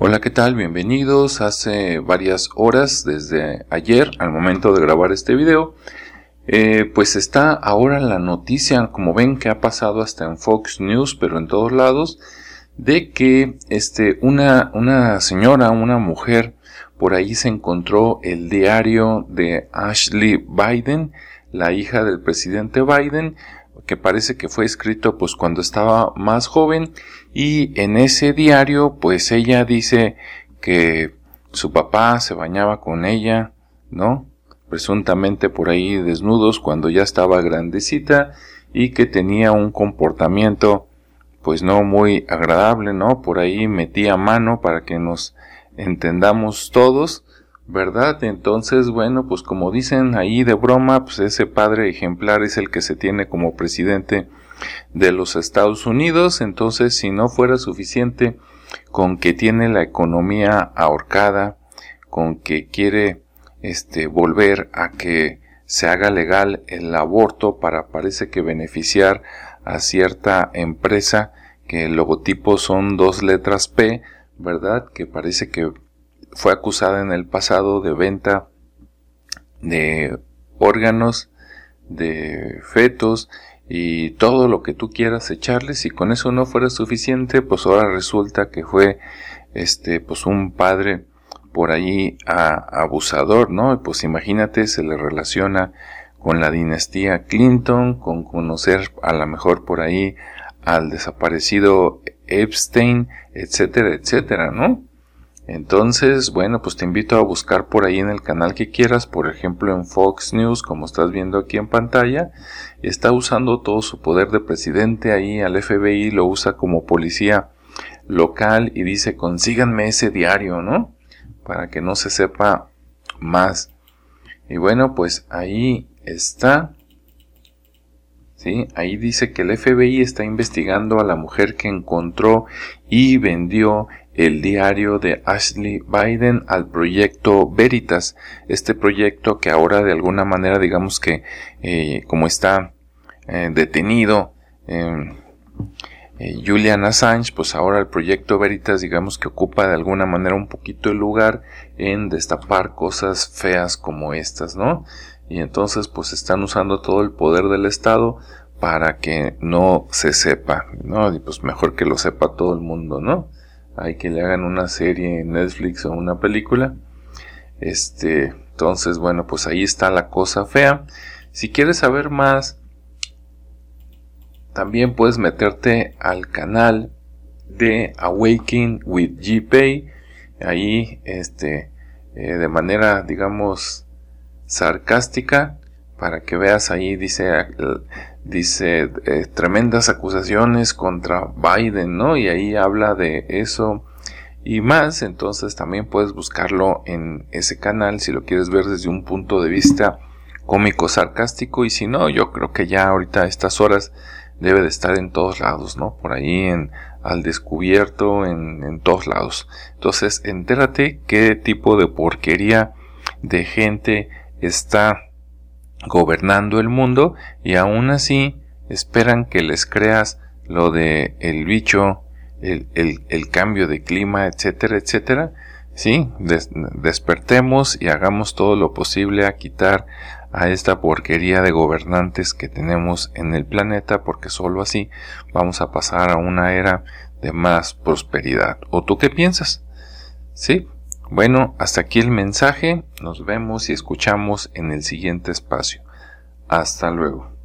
Hola, ¿qué tal? Bienvenidos. Hace varias horas desde ayer al momento de grabar este video, eh, pues está ahora la noticia, como ven que ha pasado hasta en Fox News, pero en todos lados, de que este, una, una señora, una mujer, por ahí se encontró el diario de Ashley Biden, la hija del presidente Biden, que parece que fue escrito pues cuando estaba más joven y en ese diario pues ella dice que su papá se bañaba con ella, ¿no? Presuntamente por ahí desnudos cuando ya estaba grandecita y que tenía un comportamiento pues no muy agradable, ¿no? Por ahí metía mano para que nos entendamos todos ¿verdad? Entonces, bueno, pues como dicen ahí de broma, pues ese padre ejemplar es el que se tiene como presidente de los Estados Unidos, entonces si no fuera suficiente con que tiene la economía ahorcada, con que quiere este volver a que se haga legal el aborto para parece que beneficiar a cierta empresa que el logotipo son dos letras P, ¿verdad? Que parece que fue acusada en el pasado de venta de órganos, de fetos y todo lo que tú quieras echarles y con eso no fuera suficiente, pues ahora resulta que fue este pues un padre por ahí abusador, ¿no? Pues imagínate, se le relaciona con la dinastía Clinton, con conocer a lo mejor por ahí al desaparecido Epstein, etcétera, etcétera, ¿no? Entonces, bueno, pues te invito a buscar por ahí en el canal que quieras, por ejemplo en Fox News, como estás viendo aquí en pantalla, está usando todo su poder de presidente ahí al FBI, lo usa como policía local y dice consíganme ese diario, ¿no? Para que no se sepa más. Y bueno, pues ahí está. ¿Sí? Ahí dice que el FBI está investigando a la mujer que encontró y vendió el diario de Ashley Biden al proyecto Veritas, este proyecto que ahora de alguna manera digamos que eh, como está eh, detenido em, eh, Julian Assange, pues ahora el proyecto Veritas digamos que ocupa de alguna manera un poquito el lugar en destapar cosas feas como estas, ¿no? Y entonces pues están usando todo el poder del Estado para que no se sepa, ¿no? Y pues mejor que lo sepa todo el mundo, ¿no? Hay que le hagan una serie en Netflix o una película. Este, entonces, bueno, pues ahí está la cosa fea. Si quieres saber más, también puedes meterte al canal de Awakening with GPay. Ahí, este, eh, de manera, digamos, sarcástica, para que veas ahí, dice dice eh, tremendas acusaciones contra Biden, ¿no? Y ahí habla de eso y más, entonces también puedes buscarlo en ese canal si lo quieres ver desde un punto de vista cómico sarcástico y si no, yo creo que ya ahorita a estas horas debe de estar en todos lados, ¿no? Por ahí en al descubierto, en, en todos lados. Entonces, entérate qué tipo de porquería de gente está gobernando el mundo y aún así esperan que les creas lo de el bicho, el, el, cambio de clima, etcétera, etcétera. Sí, despertemos y hagamos todo lo posible a quitar a esta porquería de gobernantes que tenemos en el planeta porque solo así vamos a pasar a una era de más prosperidad. ¿O tú qué piensas? Sí, bueno, hasta aquí el mensaje. Nos vemos y escuchamos en el siguiente espacio. Hasta luego.